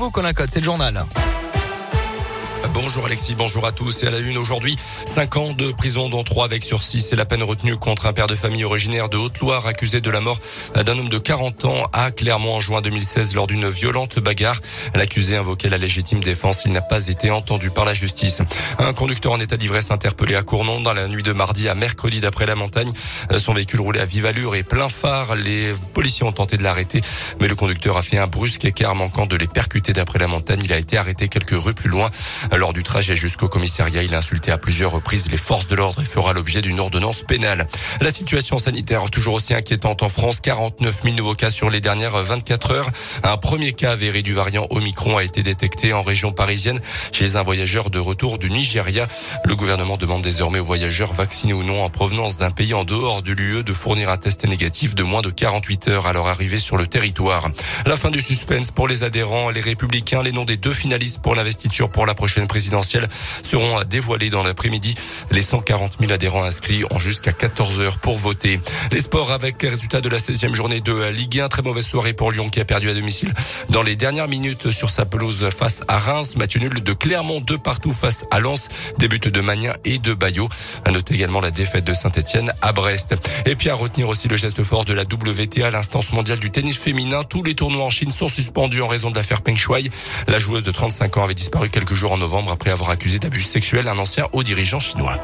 vous, Colin Code, c'est le journal. Bonjour Alexis, bonjour à tous. Et à la une aujourd'hui, 5 ans de prison dont 3 avec sursis. C'est la peine retenue contre un père de famille originaire de Haute-Loire accusé de la mort d'un homme de 40 ans à Clermont en juin 2016 lors d'une violente bagarre. L'accusé invoquait la légitime défense. Il n'a pas été entendu par la justice. Un conducteur en état d'ivresse interpellé à Cournon dans la nuit de mardi à mercredi d'après la montagne. Son véhicule roulait à vive allure et plein phare. Les policiers ont tenté de l'arrêter, mais le conducteur a fait un brusque écart manquant de les percuter d'après la montagne. Il a été arrêté quelques rues plus loin. Lors du trajet jusqu'au commissariat, il a insulté à plusieurs reprises les forces de l'ordre et fera l'objet d'une ordonnance pénale. La situation sanitaire toujours aussi inquiétante en France. 49 000 nouveaux cas sur les dernières 24 heures. Un premier cas avéré du variant Omicron a été détecté en région parisienne chez un voyageur de retour du Nigeria. Le gouvernement demande désormais aux voyageurs vaccinés ou non en provenance d'un pays en dehors de l'UE de fournir un test négatif de moins de 48 heures à leur arrivée sur le territoire. La fin du suspense pour les adhérents, les républicains, les noms des deux finalistes pour l'investiture pour la prochaine présidentielle seront dévoilés dans l'après-midi. Les 140 000 adhérents inscrits ont jusqu'à 14 heures pour voter. Les sports avec les résultats de la 16e journée de Ligue 1. Très mauvaise soirée pour Lyon qui a perdu à domicile dans les dernières minutes sur sa pelouse face à Reims. Match nul de Clermont de partout face à Lens. Début de Magnin et de Bayo. À noter également la défaite de Saint-Etienne à Brest. Et puis à retenir aussi le geste fort de la WTA, l'instance mondiale du tennis féminin. Tous les tournois en Chine sont suspendus en raison de l'affaire Peng Shuai. La joueuse de 35 ans avait disparu quelques jours en après avoir accusé d'abus sexuels un ancien haut dirigeant chinois.